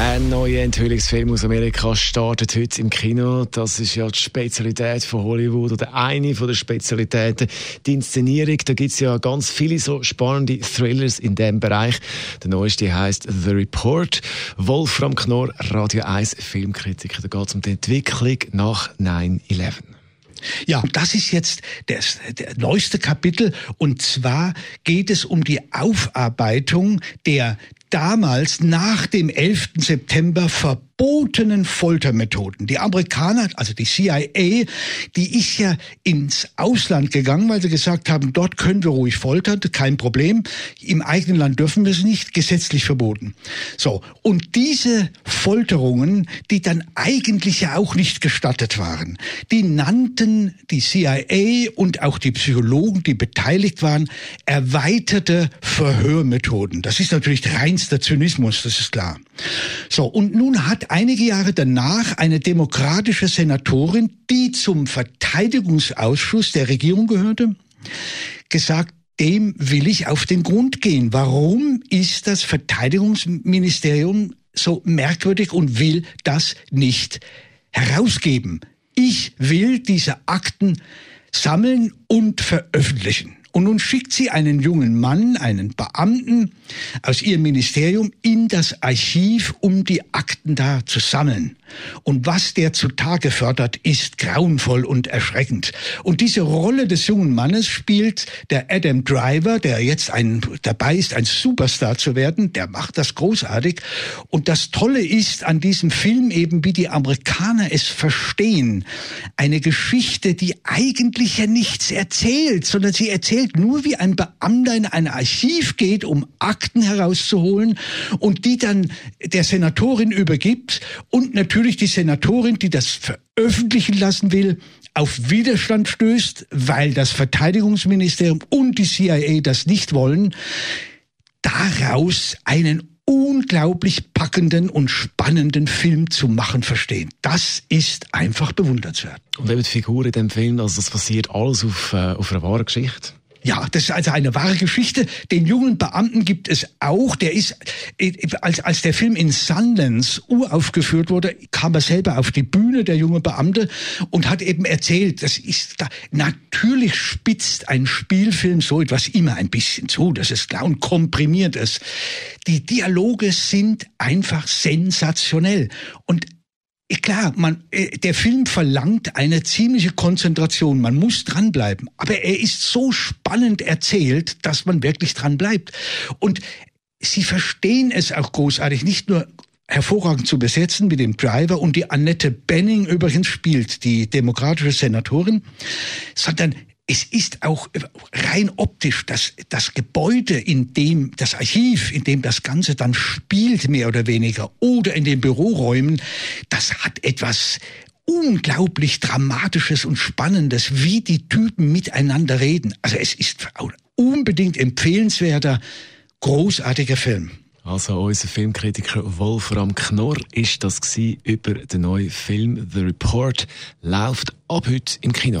Ein neuer Enthüllungsfilm aus Amerika startet heute im Kino. Das ist ja die Spezialität von Hollywood oder eine von der Spezialitäten. Die Inszenierung, da gibt es ja ganz viele so spannende Thrillers in dem Bereich. Der neueste heißt The Report. Wolfram Knorr, Radio 1 Filmkritiker. Da geht es um die Entwicklung nach 9-11. Ja, das ist jetzt das, der neueste Kapitel und zwar geht es um die Aufarbeitung der damals nach dem 11. September ver verbotenen Foltermethoden. Die Amerikaner, also die CIA, die ist ja ins Ausland gegangen, weil sie gesagt haben, dort können wir ruhig foltern, kein Problem. Im eigenen Land dürfen wir es nicht, gesetzlich verboten. So. Und diese Folterungen, die dann eigentlich ja auch nicht gestattet waren, die nannten die CIA und auch die Psychologen, die beteiligt waren, erweiterte Verhörmethoden. Das ist natürlich reinster Zynismus, das ist klar. So. Und nun hat einige Jahre danach eine demokratische Senatorin, die zum Verteidigungsausschuss der Regierung gehörte, gesagt, dem will ich auf den Grund gehen. Warum ist das Verteidigungsministerium so merkwürdig und will das nicht herausgeben? Ich will diese Akten sammeln und veröffentlichen. Und nun schickt sie einen jungen Mann, einen Beamten aus ihrem Ministerium in das Archiv, um die Akten da zu sammeln. Und was der zutage fördert, ist grauenvoll und erschreckend. Und diese Rolle des jungen Mannes spielt der Adam Driver, der jetzt ein, dabei ist, ein Superstar zu werden. Der macht das großartig. Und das Tolle ist an diesem Film eben, wie die Amerikaner es verstehen. Eine Geschichte, die eigentlich ja nichts erzählt, sondern sie erzählt nur, wie ein Beamter in ein Archiv geht, um Akten herauszuholen und die dann der Senatorin übergibt und natürlich natürlich die Senatorin, die das veröffentlichen lassen will, auf Widerstand stößt, weil das Verteidigungsministerium und die CIA das nicht wollen, daraus einen unglaublich packenden und spannenden Film zu machen verstehen. Das ist einfach bewundernswert. Und eben die Figur in dem Film, also das basiert alles auf, äh, auf einer wahren Geschichte. Ja, das ist also eine wahre Geschichte. Den jungen Beamten gibt es auch. Der ist, als, als der Film in Sundance uraufgeführt wurde, kam er selber auf die Bühne, der junge Beamte, und hat eben erzählt, das ist da, natürlich spitzt ein Spielfilm so etwas immer ein bisschen zu, das ist klar und komprimiert es. Die Dialoge sind einfach sensationell. Und Klar, man, äh, der Film verlangt eine ziemliche Konzentration. Man muss dranbleiben. Aber er ist so spannend erzählt, dass man wirklich dran bleibt. Und sie verstehen es auch großartig, nicht nur hervorragend zu besetzen mit dem Driver und die Annette Benning übrigens spielt die demokratische Senatorin, sondern es ist auch rein optisch das, das Gebäude, in dem das Archiv, in dem das Ganze dann spielt, mehr oder weniger, oder in den Büroräumen, das hat etwas unglaublich Dramatisches und Spannendes, wie die Typen miteinander reden. Also es ist unbedingt empfehlenswerter, großartiger Film. Also unser Filmkritiker Wolfram Knorr ist das über den neuen Film The Report, läuft ab heute im Kino.